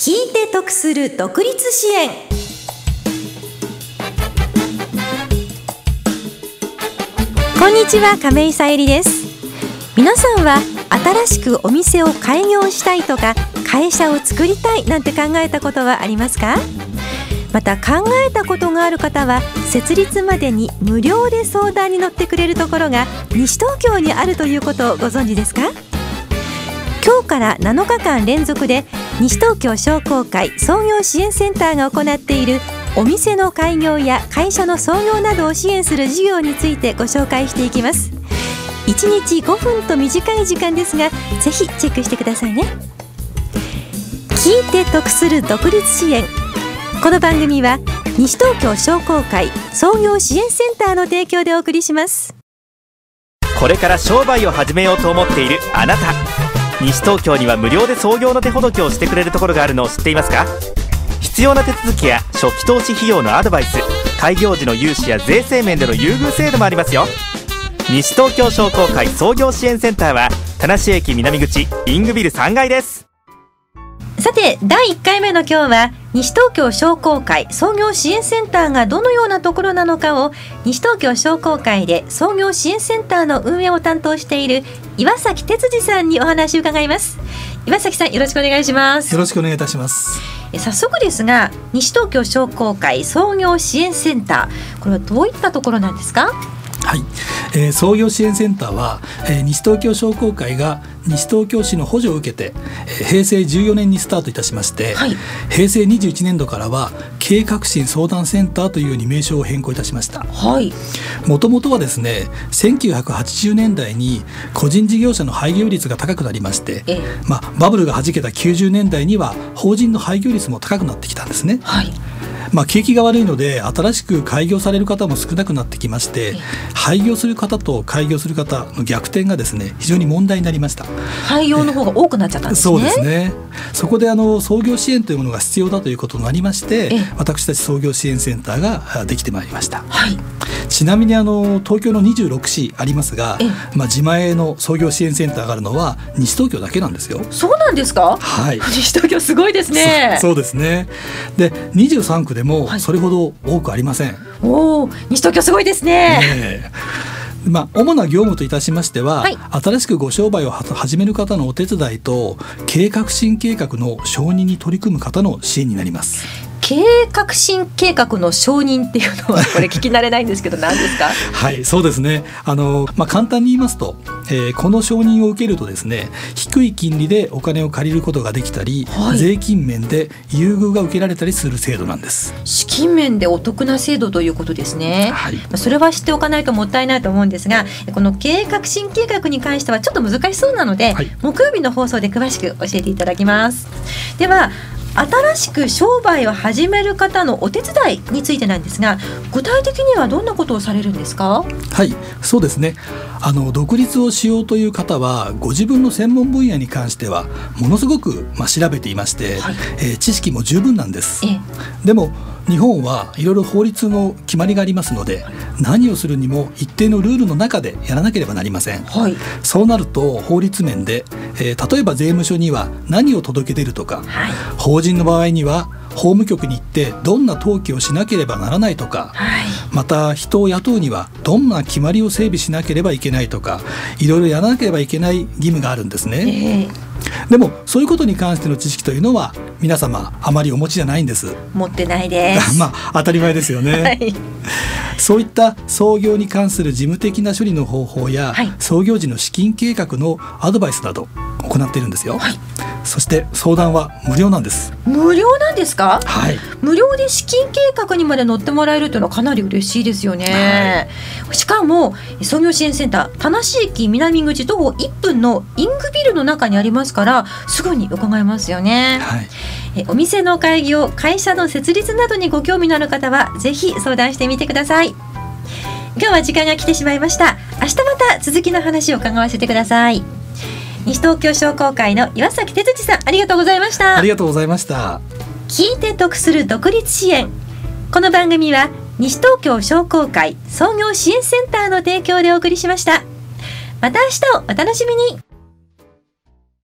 聞いて得する独立支援。こんにちは亀井さゆりです。皆さんは新しくお店を開業したいとか会社を作りたいなんて考えたことはありますか？また考えたことがある方は設立までに無料で相談に乗ってくれるところが西東京にあるということをご存知ですか？今日から7日間連続で西東京商工会創業支援センターが行っているお店の開業や会社の創業などを支援する事業についてご紹介していきます。1日5分と短い時間ですがぜひチェックしてくださいね。聞いて得する独立支援。この番組は西東京商工会創業支援センターの提供でお送りします。これから商売を始めようと思っているあなた。西東京には無料で創業の手ほどきをしてくれるところがあるのを知っていますか？必要な手続きや初期投資費用のアドバイス開業時の融資や税制面での優遇制度もありますよ。西東京商工会創業支援センターは田無駅南口イングビル3階です。さて第1回目の今日は西東京商工会創業支援センターがどのようなところなのかを西東京商工会で創業支援センターの運営を担当している岩崎哲司さんにお話を伺います。岩崎さんよろしくお願いします。よろしくお願いいたします。早速ですが西東京商工会創業支援センターこれはどういったところなんですか？はい、えー、創業支援センターは、えー、西東京商工会が西東京市の補助を受けて、えー、平成14年にスタートいたしまして、はい、平成21年度からは経営革新相談センターというように名称を変更いたしました。もともとはですね1980年代に個人事業者の廃業率が高くなりまして、まあ、バブルがはじけた90年代には法人の廃業率も高くなってきたんですね。はいまあ、景気が悪いので新しく開業される方も少なくなってきまして廃業する方と開業する方の逆転がですね非常に問題になりました。廃業の方が多くなっちゃったんですね。そうですね。そこであの創業支援というものが必要だということになりまして私たち創業支援センターができてまいりました、はい、ちなみにあの東京の26市ありますが、まあ、自前の創業支援センターがあるのは西東京だけなんですよ。そうなんですか？はい。西東京すごいですね。そうですね。で23区でもそれほど多くありません、はい、おお西東京すごいですね。ねまあ、主な業務といたしましては、はい、新しくご商売を始める方のお手伝いと計画新計画の承認に取り組む方の支援になります。経営革新計画の承認っていうのはこれ聞き慣れないんですけど何ですか？はいそうですね。あの、まあ、簡単に言いますと、えー、この承認を受けるとですね低い金利でお金を借りることができたり、はい、税金面で優遇が受けられたりする制度なんです。資金面でお得な制度ということですね、はい、それは知っておかないともったいないと思うんですがこの経営革新計画に関してはちょっと難しそうなので、はい、木曜日の放送で詳しく教えていただきます。では新しく商売を始める方のお手伝いについてなんですが具体的にはどんなことをされるんですか？はいそうですね。あの独立をしようという方はご自分の専門分野に関してはものすごく、まあ、調べていまして、はい、えー、知識も十分なんです。でも日本はいろいろ法律の決まりがありますので何をするにも一定のルールの中でやらなければなりません、はい、そうなると法律面で、えー、例えば税務署には何を届け出るとか、はい、法人の場合には法務局に行ってどんな登記をしなければならないとか、はい、また人を雇うにはどんな決まりを整備しなければいけないとかいろいろやらなければいけない義務があるんですね。えーでもそういうことに関しての知識というのは皆様あまりお持ちじゃないんです。持ってないです。まあ当たり前ですよね、はい、そういった創業に関する事務的な処理の方法や、はい、創業時の資金計画のアドバイスなど行っているんですよ、はい、そして相談は無料なんです。無料なんですか？はい。無料で資金計画にまで乗ってもらえるというのはかなり嬉しいですよね、はい、しかも創業支援センター田無駅南口徒歩1分のイングビルの中にありますからすぐに伺えますよね、はい、お店の開業会社の設立などにご興味のある方はぜひ相談してみてください。今日は時間が来てしまいました。明日また続きの話を伺わせてください。西東京商工会の岩崎哲司さんありがとうございました。ありがとうございました。聞いて得する独立支援。この番組は西東京商工会創業支援センターの提供でお送りしました。また明日をお楽しみに